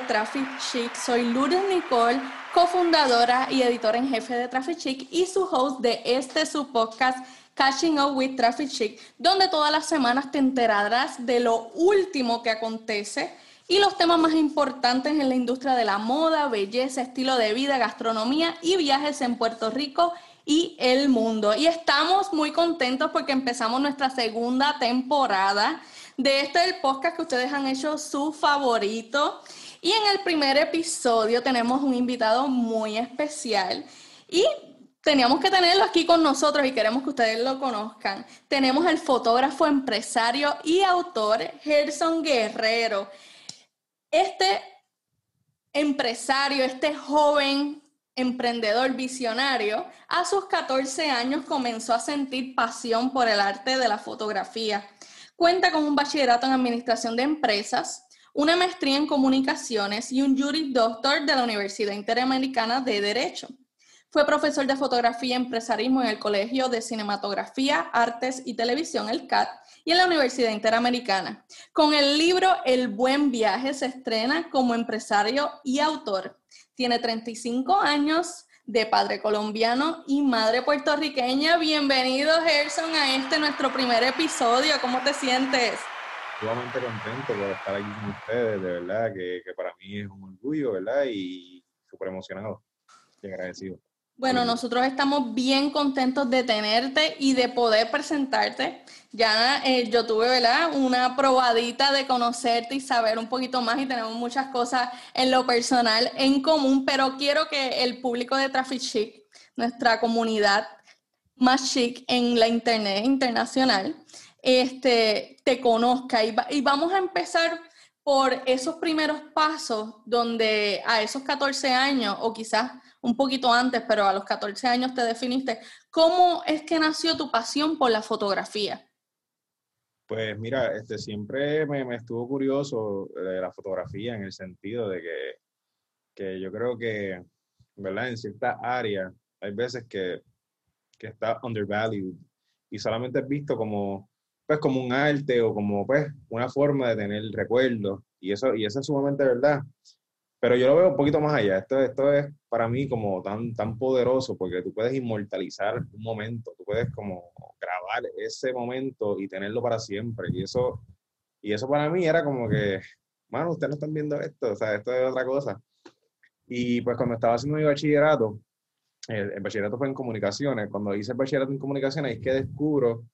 Traffic Chic, soy Lourdes Nicole, cofundadora y editora en jefe de Traffic Chic y su host de este su podcast Catching Up with Traffic Chic, donde todas las semanas te enterarás de lo último que acontece y los temas más importantes en la industria de la moda, belleza, estilo de vida, gastronomía y viajes en Puerto Rico y el mundo. Y estamos muy contentos porque empezamos nuestra segunda temporada de este el podcast que ustedes han hecho su favorito. Y en el primer episodio tenemos un invitado muy especial y teníamos que tenerlo aquí con nosotros y queremos que ustedes lo conozcan. Tenemos el fotógrafo, empresario y autor Gerson Guerrero. Este empresario, este joven emprendedor visionario, a sus 14 años comenzó a sentir pasión por el arte de la fotografía. Cuenta con un bachillerato en administración de empresas, una maestría en comunicaciones y un jury doctor de la Universidad Interamericana de Derecho. Fue profesor de fotografía y empresarismo en el Colegio de Cinematografía, Artes y Televisión, el CAT, y en la Universidad Interamericana. Con el libro El Buen Viaje se estrena como empresario y autor. Tiene 35 años, de padre colombiano y madre puertorriqueña. Bienvenido, Gerson, a este nuestro primer episodio. ¿Cómo te sientes? Sumamente contento por estar aquí con ustedes, de verdad, que, que para mí es un orgullo, ¿verdad? Y súper emocionado y agradecido. Bueno, nosotros estamos bien contentos de tenerte y de poder presentarte. Ya eh, yo tuve, ¿verdad? Una probadita de conocerte y saber un poquito más y tenemos muchas cosas en lo personal en común, pero quiero que el público de Traffic Chic, nuestra comunidad más chic en la internet internacional, este, te conozca y, y vamos a empezar por esos primeros pasos donde a esos 14 años o quizás un poquito antes, pero a los 14 años te definiste. ¿Cómo es que nació tu pasión por la fotografía? Pues mira, este, siempre me, estuvo curioso de la fotografía en el sentido de que, que yo creo que, ¿verdad? En ciertas áreas hay veces que, que está undervalued y solamente es visto como, pues, como un arte o como pues, una forma de tener recuerdos. Y eso, y eso es sumamente verdad. Pero yo lo veo un poquito más allá. Esto, esto es para mí como tan, tan poderoso porque tú puedes inmortalizar un momento, tú puedes como grabar ese momento y tenerlo para siempre. Y eso, y eso para mí era como que, mano, ustedes no están viendo esto, o sea, esto es otra cosa. Y pues cuando estaba haciendo mi bachillerato, el, el bachillerato fue en comunicaciones, cuando hice el bachillerato en comunicaciones es que descubro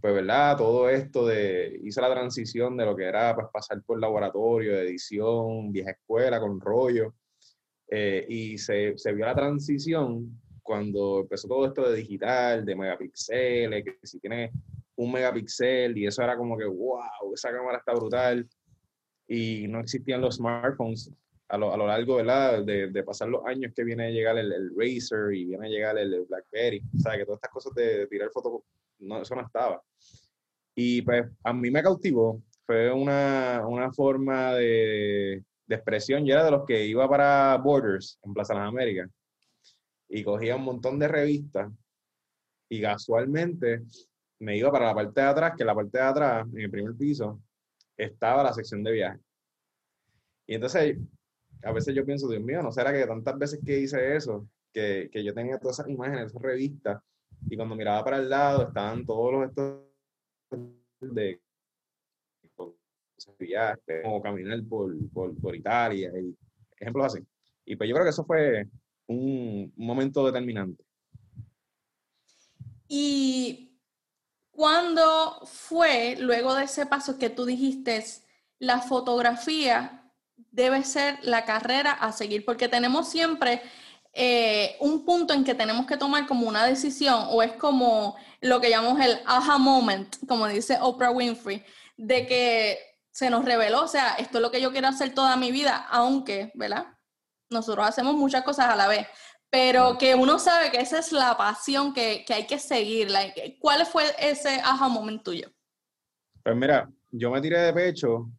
pues, ¿verdad? Todo esto de, hice la transición de lo que era pues, pasar por laboratorio, de edición, vieja escuela, con rollo, eh, y se, se, vio la transición cuando empezó todo esto de digital, de megapíxeles, que si tiene un megapíxel, y eso era como que, wow, esa cámara está brutal, y no existían los smartphones a lo, a lo largo De, de, pasar los años que viene a llegar el, el Razer y viene a llegar el, BlackBerry, o sea, que todas estas cosas de tirar fotos no, eso no estaba. Y pues a mí me cautivó, fue una, una forma de, de, expresión, ya era de los que iba para Borders en Plaza de las Américas y cogía un montón de revistas y casualmente me iba para la parte de atrás, que la parte de atrás, en el primer piso, estaba la sección de viaje. Y entonces, a veces yo pienso, Dios mío, ¿no será que tantas veces que hice eso, que, que yo tenía todas esas imágenes, esas revistas, y cuando miraba para el lado estaban todos los estos de viajes, como caminar por, por, por, Italia, y ejemplos así. Y pues yo creo que eso fue un, un momento determinante. ¿Y cuándo fue, luego de ese paso que tú dijiste, la fotografía debe ser la carrera a seguir? Porque tenemos siempre eh, un punto en que tenemos que tomar como una decisión o es como lo que llamamos el aha moment, como dice Oprah Winfrey, de que se nos reveló, o sea, esto es lo que yo quiero hacer toda mi vida, aunque, ¿verdad? Nosotros hacemos muchas cosas a la vez, pero que uno sabe que esa es la pasión que, que hay que seguir. ¿Cuál fue ese aha moment tuyo? Pues mira, yo me tiré de pecho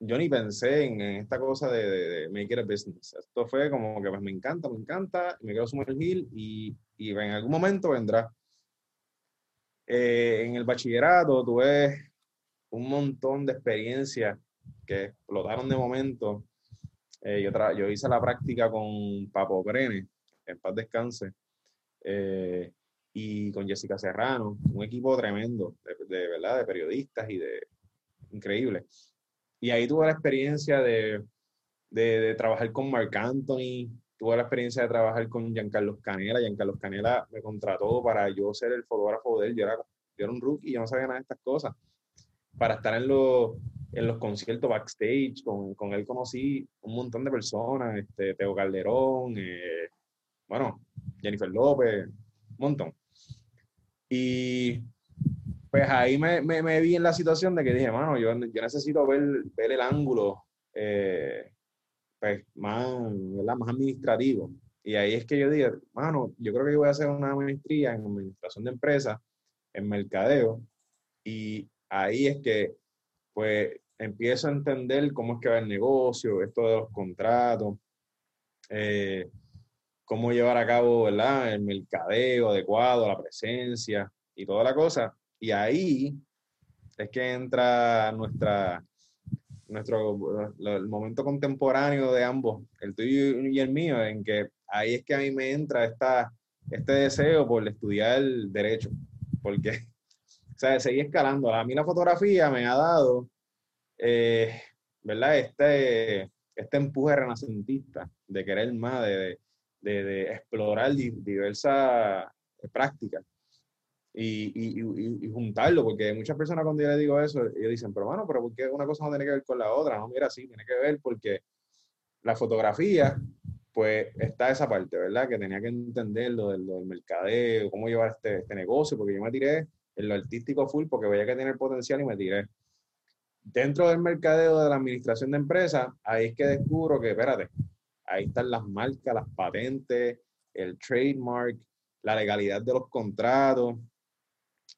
yo ni pensé en, esta cosa de, de, make it business. Esto fue como que pues, me encanta, me encanta, me quiero sumergir y, y en algún momento vendrá. Eh, en el bachillerato tuve un montón de experiencias que explotaron de momento. Eh, yo, hice la práctica con Papo Brene, en paz descanse, eh, y con Jessica Serrano, un equipo tremendo, de, verdad, de periodistas y de increíble. Y ahí tuve la experiencia de, de, trabajar con Mark Anthony, tuve la experiencia de trabajar con Giancarlo Canela. Giancarlo Canela me contrató para yo ser el fotógrafo de él. Yo era, yo era un rookie, yo no sabía nada de estas cosas. Para estar en los, en los conciertos backstage, con, con él conocí un montón de personas, este, Teo Calderón, eh, bueno, Jennifer López, un montón. Y pues ahí me, me, vi en la situación de que dije, mano, yo, yo necesito ver, ver el ángulo eh, pues, más, más administrativo. Y ahí es que yo dije, mano, yo creo que yo voy a hacer una maestría en administración de empresas, en mercadeo, y ahí es que, pues, empiezo a entender cómo es que va el negocio, esto de los contratos, eh, cómo llevar a cabo, ¿verdad? El mercadeo adecuado, la presencia y toda la cosa. Y ahí es que entra nuestra, nuestro, el momento contemporáneo de ambos, el tuyo y el mío, en que ahí es que a mí me entra esta, este deseo por estudiar derecho, porque, o sea, seguir escalando. A mí la fotografía me ha dado, eh, ¿verdad? Este, este empuje renacentista de querer más, de, de, de explorar diversas prácticas y, y, y, juntarlo, porque muchas personas cuando yo les digo eso, ellos dicen, pero bueno, pero ¿por qué una cosa no tiene que ver con la otra? No, mira, sí, tiene que ver porque la fotografía, pues está esa parte, ¿verdad? Que tenía que entender lo del, mercadeo, cómo llevar este, este, negocio, porque yo me tiré en lo artístico full porque veía que tenía el potencial y me tiré. Dentro del mercadeo de la administración de empresas, ahí es que descubro que, espérate, ahí están las marcas, las patentes, el trademark, la legalidad de los contratos,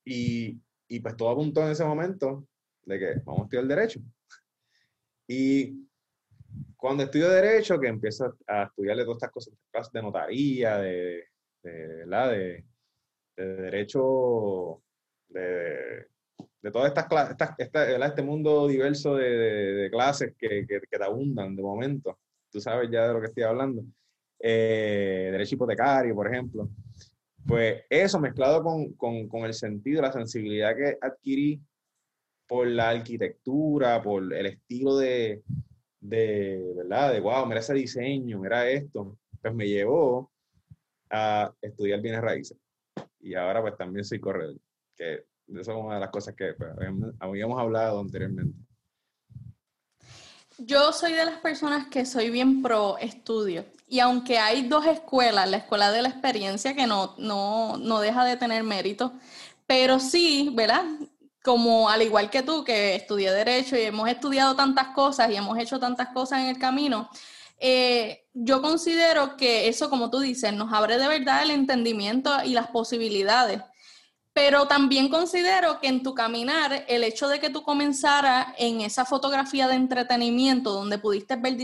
y, y pues todo apuntó en ese momento de que vamos a estudiar derecho. Y cuando estudio derecho, que empiezo a estudiarle todas estas cosas, de notaría, de, de, de, de derecho, de, de todas estas clases, este mundo diverso de, clases que, que, te abundan de momento. Tú sabes ya de lo que estoy hablando. Eh, derecho hipotecario, por ejemplo. Pues eso mezclado con, con, con, el sentido, la sensibilidad que adquirí por la arquitectura, por el estilo de, de, ¿verdad? De, wow, mira ese diseño, mira esto, pues me llevó a estudiar bienes raíces. Y ahora pues también soy corredor, que eso es una de las cosas que pues, habíamos hablado anteriormente. Yo soy de las personas que soy bien pro estudio. Y aunque hay dos escuelas, la escuela de la experiencia que no, no, no deja de tener mérito, pero sí, ¿verdad? Como al igual que tú, que estudié derecho y hemos estudiado tantas cosas y hemos hecho tantas cosas en el camino, eh, yo considero que eso, como tú dices, nos abre de verdad el entendimiento y las posibilidades. Pero también considero que en tu caminar, el hecho de que tú comenzaras en esa fotografía de entretenimiento, donde pudiste ver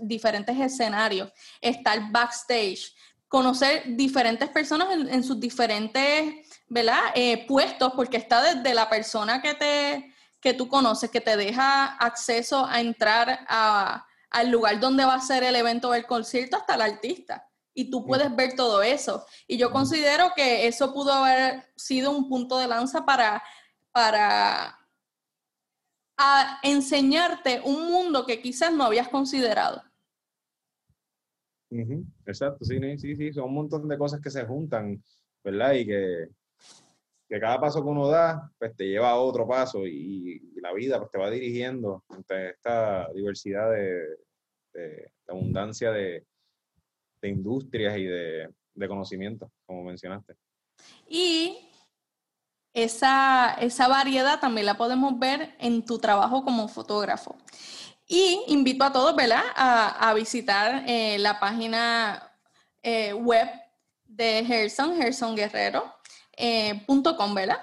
diferentes escenarios, estar backstage, conocer diferentes personas en, sus diferentes ¿verdad? Eh, puestos, porque está desde la persona que, te, que tú conoces, que te deja acceso a entrar al lugar donde va a ser el evento o el concierto, hasta el artista y tú puedes ver todo eso. Y yo considero que eso pudo haber sido un punto de lanza para, para enseñarte un mundo que quizás no habías considerado. Exacto, sí, sí, sí, son un montón de cosas que se juntan, ¿verdad? Y que, que cada paso que uno da, pues te lleva a otro paso y, la vida pues te va dirigiendo entre esta diversidad de abundancia de, de industrias y de, de conocimiento, como mencionaste. Y esa, esa variedad también la podemos ver en tu trabajo como fotógrafo. Y invito a todos, ¿verdad?, a, a visitar eh, la página eh, web de Gerson, gersonguerrero.com, eh, ¿verdad?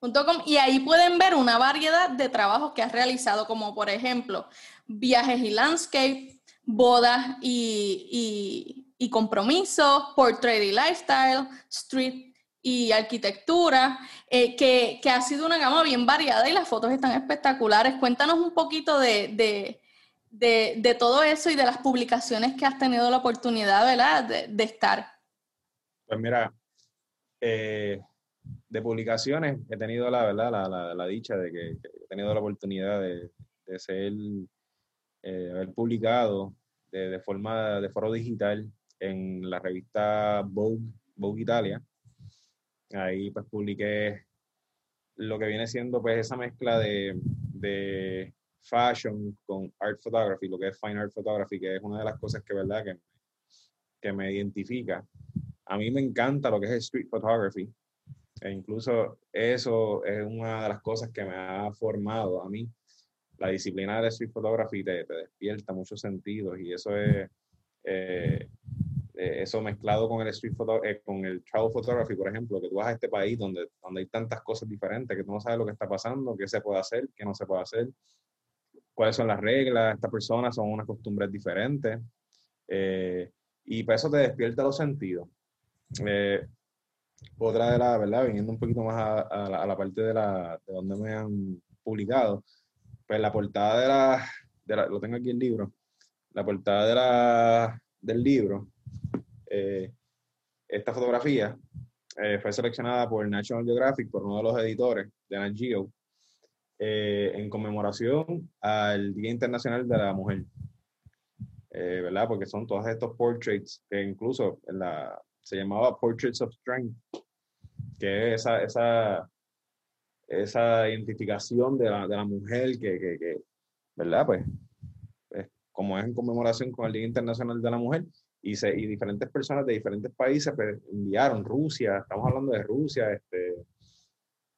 .com, y ahí pueden ver una variedad de trabajos que has realizado, como por ejemplo viajes y landscape, bodas y, y, compromisos, portrait y lifestyle, street y arquitectura, eh, que, ha sido una gama bien variada y las fotos están espectaculares. Cuéntanos un poquito de, todo eso y de las publicaciones que has tenido la oportunidad, ¿verdad?, de, estar. Pues mira, eh, de publicaciones he tenido la verdad, la, dicha de que, he tenido la oportunidad de, ser, eh, haber publicado de, forma, de foro digital en la revista Vogue, Vogue Italia. Ahí pues publiqué lo que viene siendo pues esa mezcla de, fashion con art photography, lo que es fine art photography, que es una de las cosas que, ¿verdad? que, que me identifica. A mí me encanta lo que es street photography, e incluso eso es una de las cosas que me ha formado a mí. La disciplina de street photography te, te despierta muchos sentidos y eso es, eh, eh, eso mezclado con el street photo, eh, con el travel photography, por ejemplo, que tú vas a este país donde, donde hay tantas cosas diferentes que tú no sabes lo que está pasando, qué se puede hacer, qué no se puede hacer, cuáles son las reglas, estas personas son unas costumbres diferentes. y para eso te despierta los sentidos otra de la, ¿verdad? Viniendo un poquito más a, la, parte de, la, de donde me han publicado, pues la portada de la, de la lo tengo aquí el libro, la portada de la, del libro, eh, esta fotografía eh, fue seleccionada por National Geographic, por uno de los editores de Nat Geo, eh, en conmemoración al Día Internacional de la Mujer. ¿Verdad? Porque son todos estos portraits que incluso en la, se llamaba Portraits of Strength, que es esa, esa, esa identificación de la, de la mujer que, que, que, ¿verdad? Pues, como es en conmemoración con el Día Internacional de la Mujer, y, se, y diferentes personas de diferentes países pues, enviaron, Rusia, estamos hablando de Rusia, este,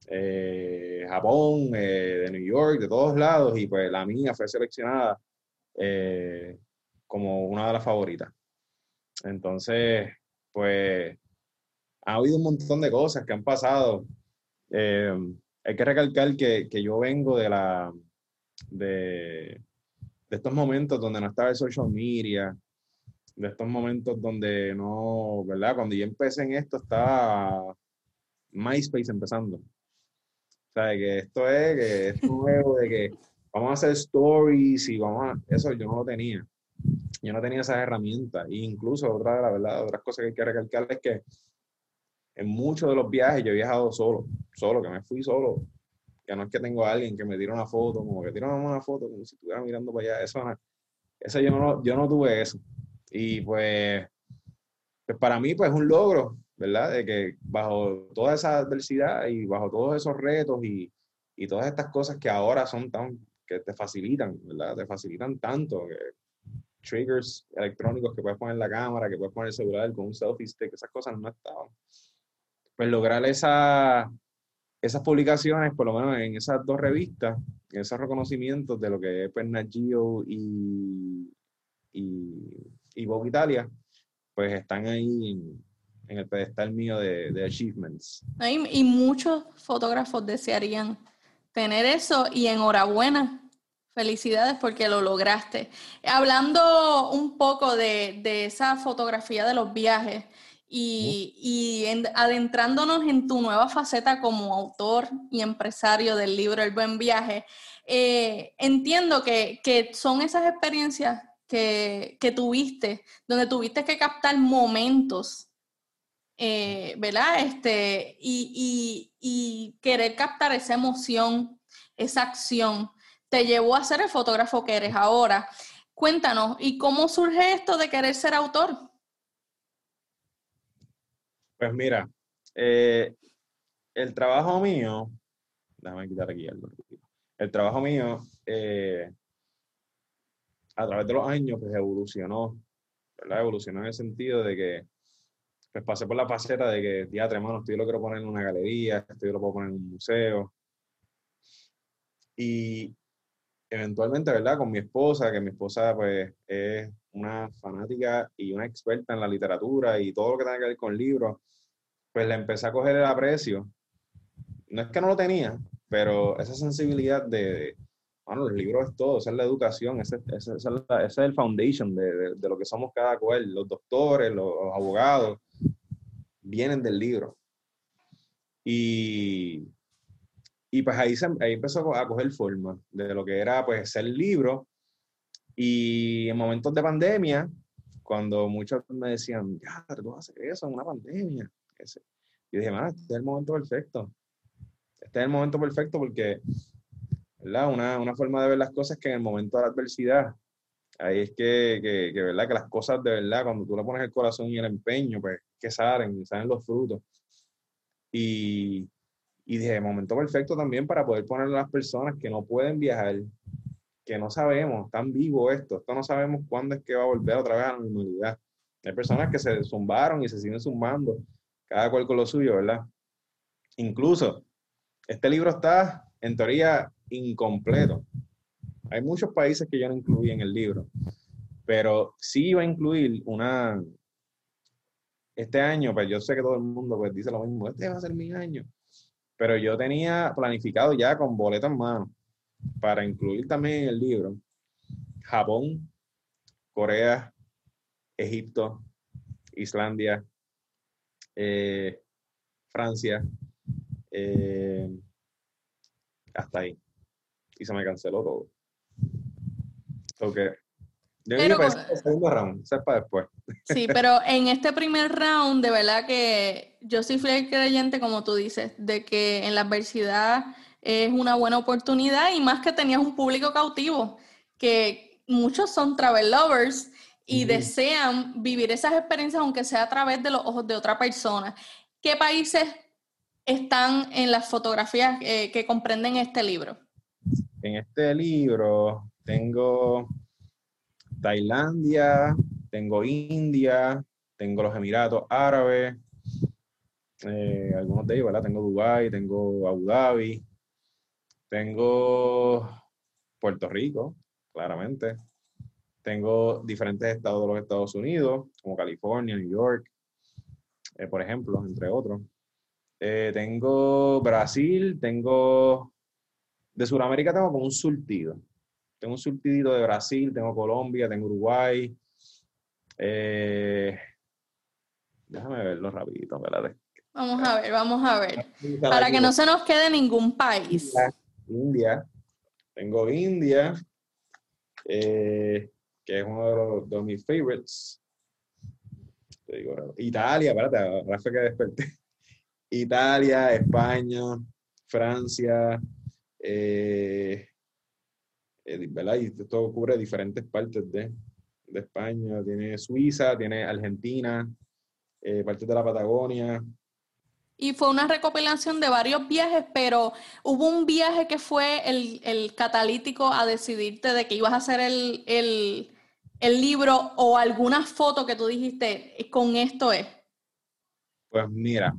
eh, Japón, eh, de New York, de todos lados, y pues la mía fue seleccionada eh, como una de las favoritas. Entonces, pues ha habido un montón de cosas que han pasado. Eh, hay que recalcar que, que, yo vengo de la de, de, estos momentos donde no estaba el social media, de estos momentos donde no, ¿verdad? Cuando yo empecé en esto estaba MySpace empezando. O sea, que esto es, que es nuevo, de que vamos a hacer stories y vamos a, eso yo no lo tenía yo no tenía esas herramientas. E incluso otra de la verdad, otras cosas que hay que recalcar es que en muchos de los viajes yo he viajado solo, solo, que me fui solo. Que no es que tengo a alguien que me tire una foto, como que tira una foto, como si estuviera mirando para allá. Eso, eso yo, no, yo no tuve eso. Y pues, pues para mí, pues es un logro, ¿verdad? De que bajo toda esa adversidad y bajo todos esos retos y, y todas estas cosas que ahora son tan, que te facilitan, ¿verdad? Te facilitan tanto, que triggers electrónicos que puedes poner en la cámara, que puedes poner el celular con un selfie stick, esas cosas no estaban. Pues lograr esa, esas publicaciones, por lo menos en esas dos revistas, esos reconocimientos de lo que es pues, Geo y, y, y Vogue Italia, pues están ahí en, el pedestal mío de, de achievements. Y, y muchos fotógrafos desearían tener eso y enhorabuena Felicidades porque lo lograste. Hablando un poco de, esa fotografía de los viajes y, adentrándonos en tu nueva faceta como autor y empresario del libro El Buen Viaje, eh, entiendo que, son esas experiencias que, tuviste, donde tuviste que captar momentos, eh, ¿verdad? Este, y, y querer captar esa emoción, esa acción te llevó a ser el fotógrafo que eres ahora. Cuéntanos, ¿y cómo surge esto de querer ser autor? Pues mira, eh, el trabajo mío, déjame quitar aquí algo. El trabajo mío, eh, a través de los años, pues evolucionó, ¿verdad? Evolucionó en el sentido de que pues pasé por la faceta de que teatro, hermano, esto yo lo quiero poner en una galería, esto yo lo puedo poner en un museo. Y eventualmente, ¿verdad? Con mi esposa, que mi esposa pues es una fanática y una experta en la literatura y todo lo que tenga que ver con libros, pues le empecé a coger el aprecio. No es que no lo tenía, pero esa sensibilidad de, bueno, los libros es todo, esa es la educación, ese, ese, es el foundation de, de, lo que somos cada cual. Los doctores, los abogados, vienen del libro. Y, y pues ahí, ahí empezó a coger forma de lo que era pues ser libro. Y en momentos de pandemia, cuando muchos me decían, ya, tú vas a hacer eso en una pandemia. Yo dije, este es el momento perfecto. Este es el momento perfecto porque, ¿verdad? Una, una forma de ver las cosas que en el momento de la adversidad, ahí es que, que, que, ¿verdad? Que las cosas de verdad, cuando tú le pones el corazón y el empeño, pues que salen, salen los frutos. Y, y dije, momento perfecto también para poder poner a las personas que no pueden viajar, que no sabemos, están vivos esto, esto no sabemos cuándo es que va a volver otra vez a la normalidad. Hay personas que se zumbaron y se siguen zumbando, cada cual con lo suyo, ¿verdad? Incluso, este libro está, en teoría, incompleto. Hay muchos países que yo no incluí en el libro, pero sí iba a incluir una, este año, pues yo sé que todo el mundo pues dice lo mismo, este va a ser mi año, pero yo tenía planificado ya con boleta en mano para incluir también en el libro Japón, Corea, Egipto, Islandia, eh, Francia, eh, hasta ahí. Y se me canceló todo. Ok. Pero, segundo round, para después. Sí, pero en este primer round, de verdad que yo soy fiel creyente, como tú dices, de que en la adversidad es una buena oportunidad y más que tenías un público cautivo, que muchos son travel lovers y desean vivir esas experiencias aunque sea a través de los ojos de otra persona. ¿Qué países están en las fotografías eh, que comprenden este libro? En este libro tengo Tailandia, tengo India, tengo los Emiratos Árabes, eh, algunos de ellos, ¿verdad? Tengo Dubái, tengo Abu Dhabi, tengo Puerto Rico, claramente. Tengo diferentes estados de los Estados Unidos, como California, New York, eh, por ejemplo, entre otros. Eh, tengo Brasil, tengo... De Sudamérica tengo como un surtido. Tengo un surtidito de Brasil, tengo Colombia, tengo Uruguay. Eh, déjame verlo rapidito, ¿verdad? Vamos a ver, vamos a ver. Para que no se nos quede ningún país. India. Tengo India, eh, que es uno de, mis favorites. Italia, espérate, Rafa que desperté. Italia, España, Francia, eh, ¿verdad? Y esto cubre diferentes partes de, de España. Tiene Suiza, tiene Argentina, eh, partes de la Patagonia. Y fue una recopilación de varios viajes, pero hubo un viaje que fue el, el catalítico a decidirte de que ibas a hacer el, el, el libro o alguna foto que tú dijiste, con esto es. Pues mira,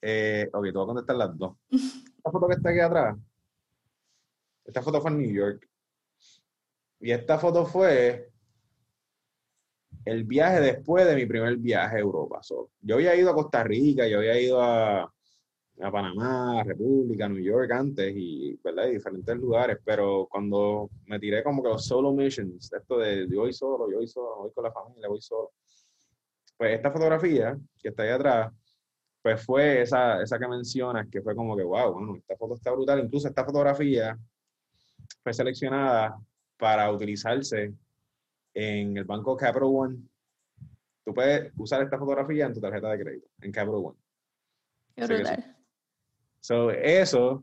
eh, ok, te voy a contestar las dos. Esta foto que está aquí atrás, esta foto fue en New York. Y esta foto fue el viaje después de mi primer viaje a Europa. yo había ido a Costa Rica, yo había ido a, a Panamá, República, New York antes y, ¿verdad? diferentes lugares, pero cuando me tiré como que los solo missions, esto de yo voy solo, yo voy solo, voy con la familia, voy solo. Pues esta fotografía que está ahí atrás, pues fue esa, esa que mencionas, que fue como que, wow, bueno, esta foto está brutal. Incluso esta fotografía fue seleccionada para utilizarse en el banco Capital One. Tú puedes usar esta fotografía en tu tarjeta de crédito, en Capital One. Qué So, eso,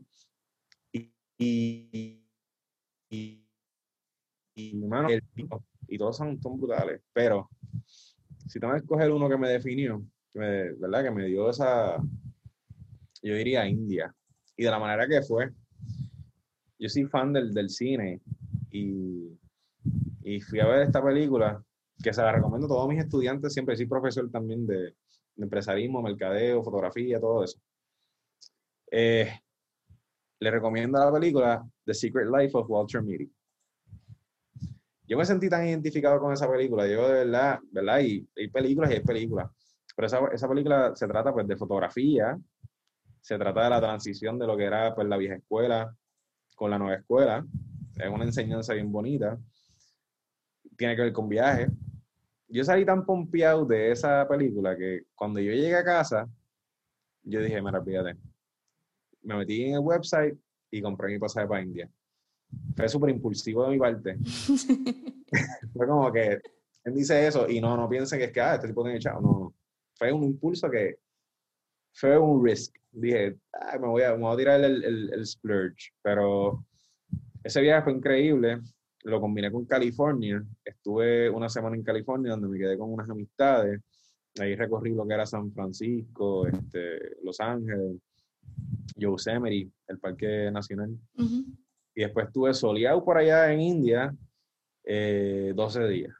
y, y, y, y, y todos son, son brutales, pero si tengo que escoger uno que me definió, que me, ¿verdad? Que me dio esa, yo diría India, y de la manera que fue. Yo soy fan del, del cine y, y, fui a ver esta película que se la recomiendo a todos mis estudiantes, siempre soy profesor también de, empresarismo, mercadeo, fotografía, todo eso. Eh, le recomiendo la película The Secret Life of Walter Mitty. Yo me sentí tan identificado con esa película, yo de verdad, ¿verdad? Y hay películas y hay películas, pero esa, esa película se trata pues de fotografía, se trata de la transición de lo que era pues la vieja escuela con la nueva escuela, es una enseñanza bien bonita. Tiene que ver con viajes. Yo salí tan pompeado de esa película que cuando yo llegué a casa, yo dije, mira, fíjate, me metí en el website y compré mi pasaje para India. Fue súper impulsivo de mi parte. fue como que él dice eso y no, no piensen que es que, ah, este tipo tiene echado. No, no. Fue un impulso que fue un risk. Dije, ah, me, voy a, me voy a tirar el, el, el splurge. Pero ese viaje fue increíble. Lo combiné con California. Estuve una semana en California donde me quedé con unas amistades. Ahí recorrí lo que era San Francisco, este, Los Ángeles, Yosemite, el Parque Nacional. Y después estuve soleado por allá en India eh, 12 días.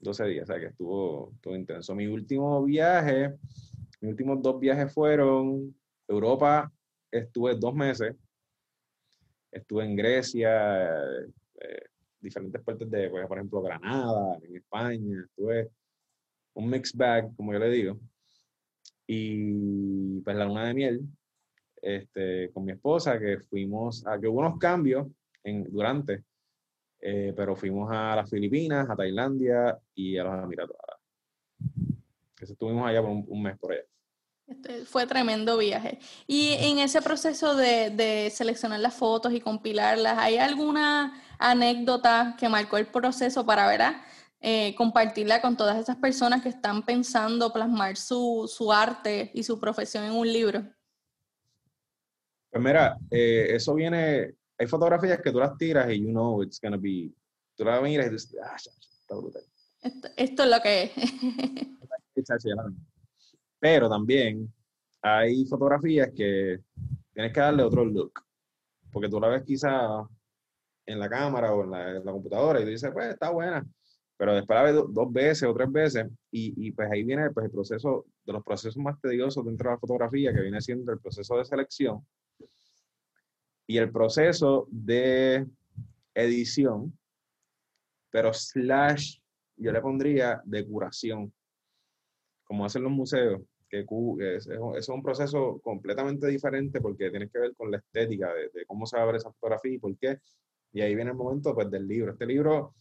12 días, o sea que estuvo, estuvo intenso. Mi último viaje, mis últimos dos viajes fueron Europa, estuve dos meses, estuve en Grecia, eh, diferentes partes de, pues, por ejemplo, Granada, en España, estuve un mixed bag, como yo le digo. Y pues la luna de miel, este, con mi esposa, que fuimos, a, que hubo unos cambios en, durante, eh, pero fuimos a las Filipinas, a Tailandia y a los Emiratos Estuvimos allá por un, mes por allá. Este fue tremendo viaje. Y en ese proceso de, de, seleccionar las fotos y compilarlas, ¿hay alguna anécdota que marcó el proceso para ver a eh, compartirla con todas esas personas que están pensando plasmar su, su, arte y su profesión en un libro? Pues mira, eh, eso viene, hay fotografías que tú las tiras y you know it's gonna be, tú las miras y dices, ah, está brutal. Esto, esto es lo que es. Pero también hay fotografías que tienes que darle otro look, porque tú la ves quizá en la cámara o en la, computadora y tú dices, pues está buena, pero después la ves dos veces o tres veces y, y, pues ahí viene pues, el proceso, de los procesos más tediosos dentro de la fotografía, que viene siendo el proceso de selección y el proceso de edición, pero slash, yo le pondría de curación, como hacen los museos, que es, es, un proceso completamente diferente porque tiene que ver con la estética de, de cómo se va a ver esa fotografía y por qué. Y ahí viene el momento pues, del libro. Este libro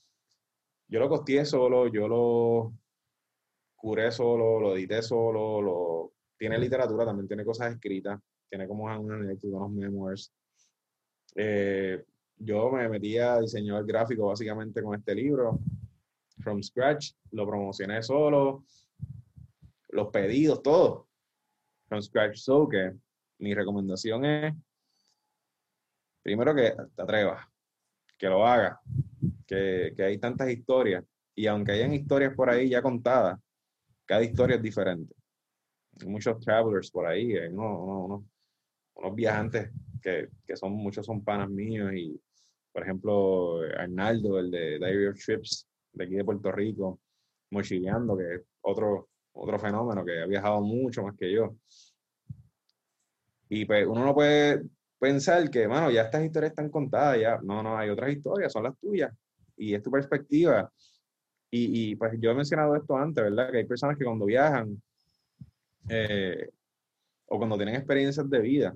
yo lo costeé solo, yo lo curé solo, lo edité solo, lo, tiene literatura, también tiene cosas escritas, tiene como una anécdota, unos memoirs. Eh, yo me metí a diseñar gráfico básicamente con este libro, from scratch, lo promocioné solo, los pedidos, todo, from scratch. So que mi recomendación es, primero que te atrevas, que lo hagas, que, hay tantas historias y aunque hayan historias por ahí ya contadas, cada historia es diferente. Hay muchos travelers por ahí, hay unos, unos, viajantes que, que, son, muchos son panas míos y, por ejemplo, Arnaldo, el de Diary Trips, de aquí de Puerto Rico, mochileando, que es otro, otro fenómeno que ha viajado mucho más que yo. Y pues uno no puede pensar que, bueno, ya estas historias están contadas, ya. No, no, hay otras historias, son las tuyas y es tu perspectiva. Y, y, pues yo he mencionado esto antes, ¿verdad? Que hay personas que cuando viajan eh, o cuando tienen experiencias de vida,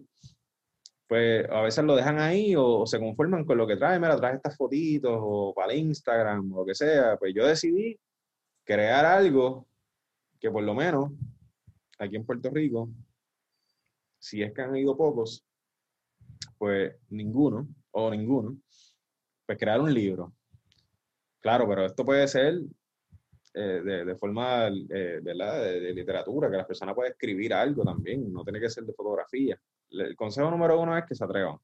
pues a veces lo dejan ahí o, se conforman con lo que trae, mira, trae estas fotitos o para el Instagram o lo que sea. Pues yo decidí crear algo que por lo menos aquí en Puerto Rico, si es que han ido pocos, pues ninguno o ninguno, pues crear un libro Claro, pero esto puede ser eh, de, forma eh, De, literatura, que la persona puede escribir algo también, no tiene que ser de fotografía. El consejo número uno es que se atrevan.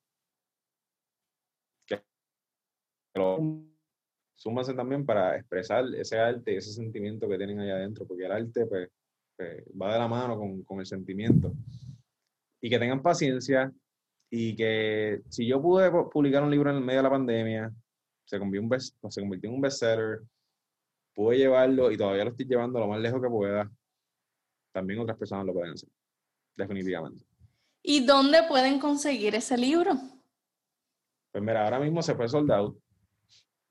Que lo súmanse también para expresar ese arte, ese sentimiento que tienen ahí adentro, porque el arte pues, pues va de la mano con, con el sentimiento. Y que tengan paciencia y que si yo pude publicar un libro en el medio de la pandemia, se convirtió, un best, se convirtió en un bestseller, pude llevarlo y todavía lo estoy llevando lo más lejos que pueda. También otras personas lo pueden hacer, definitivamente. ¿Y dónde pueden conseguir ese libro? Pues mira, ahora mismo se fue soldado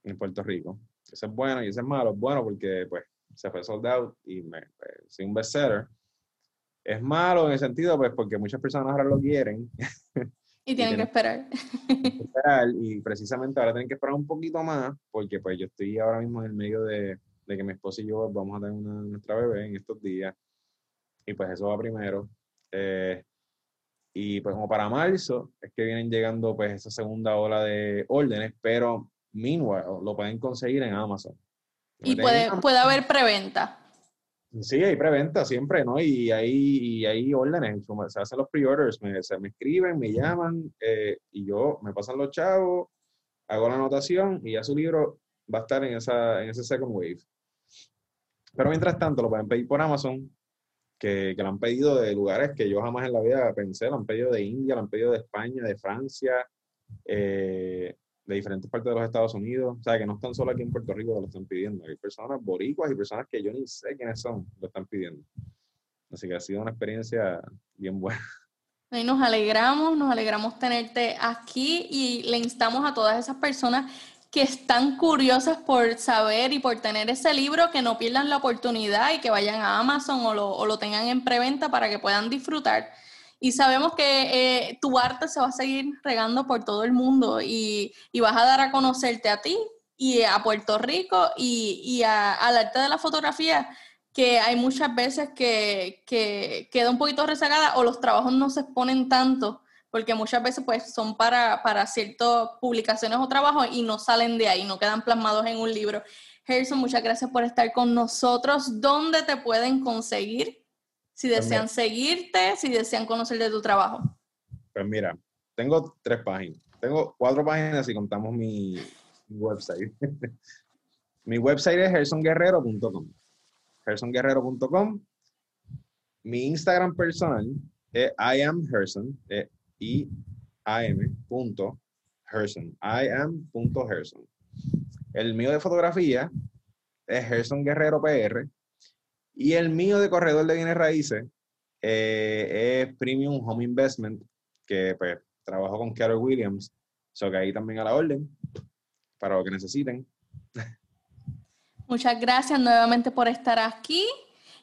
en Puerto Rico. Ese es bueno y ese es malo. Es bueno porque pues se fue soldado y me, pues, un bestseller. Es malo en el sentido, pues, porque muchas personas ahora lo quieren. Y tienen, que esperar. Y precisamente ahora tienen que esperar un poquito más, porque pues yo estoy ahora mismo en el medio de, de que mi esposa y yo vamos a tener una, nuestra bebé en estos días. Y pues eso va primero. Eh, Y pues como para marzo es que vienen llegando pues esa segunda ola de órdenes, pero meanwhile lo pueden conseguir en Amazon. Y puede, puede haber preventa. Sí, hay preventa siempre, ¿no? Y hay, y hay órdenes, se hacen los pre-orders, me, se me escriben, me llaman eh, y yo me pasan los chavos, hago la anotación y ya su libro va a estar en, esa, en ese second wave. Pero mientras tanto, lo pueden pedir por Amazon, que, que, lo han pedido de lugares que yo jamás en la vida pensé, lo han pedido de India, lo han pedido de España, de Francia, eh, de diferentes partes de los Estados Unidos. O sea, que no están solo aquí en Puerto Rico que lo están pidiendo. Hay personas boricuas y personas que yo ni sé quiénes son, lo están pidiendo. Así que ha sido una experiencia bien buena. Y nos alegramos, nos alegramos tenerte aquí y le instamos a todas esas personas que están curiosas por saber y por tener ese libro, que no pierdan la oportunidad y que vayan a Amazon o lo, o lo tengan en preventa para que puedan disfrutar. Y sabemos que eh, tu arte se va a seguir regando por todo el mundo y, y, vas a dar a conocerte a ti y a Puerto Rico y, y a, al arte de la fotografía, que hay muchas veces que, que queda un poquito rezagada o los trabajos no se exponen tanto porque muchas veces pues son para, para ciertas publicaciones o trabajos y no salen de ahí, no quedan plasmados en un libro. Harrison, muchas gracias por estar con nosotros. ¿Dónde te pueden conseguir? Si pues desean seguirte, si desean conocer de tu trabajo. Pues mira, tengo tres páginas. Tengo cuatro páginas si contamos mi, website. mi website es harrisonguerrero.com. harrisonguerrero.com. Mi Instagram personal es I am Harrison, I am punto Herson. I am punto Herson. El mío de fotografía es Herson Guerrero PR. Y el mío de corredor de bienes raíces eh, es Premium Home Investment, que pues trabajo con Carol Williams. So que ahí también a la orden para lo que necesiten. Muchas gracias nuevamente por estar aquí.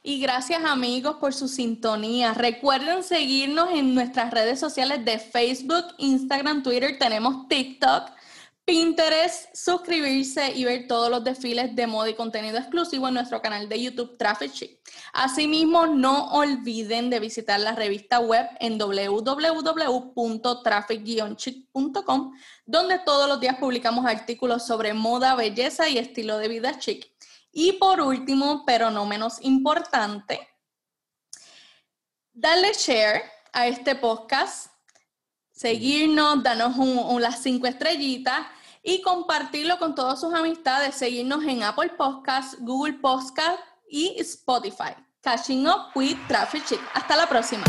Y gracias amigos por su sintonía. Recuerden seguirnos en nuestras redes sociales de Facebook, Instagram, Twitter, tenemos TikTok, Pinterest, suscribirse y ver todos los desfiles de moda y contenido exclusivo en nuestro canal de YouTube Traffic Chic. Asimismo, no olviden de visitar la revista web en www.traffic-chic.com, donde todos los días publicamos artículos sobre moda, belleza y estilo de vida chic. Y por último, pero no menos importante, darle share a este podcast, seguirnos, darnos un, las cinco estrellitas y compartirlo con todas sus amistades, seguirnos en Apple Podcasts, Google Podcasts y Spotify. Catching Up with Traffic Chick. Hasta la próxima.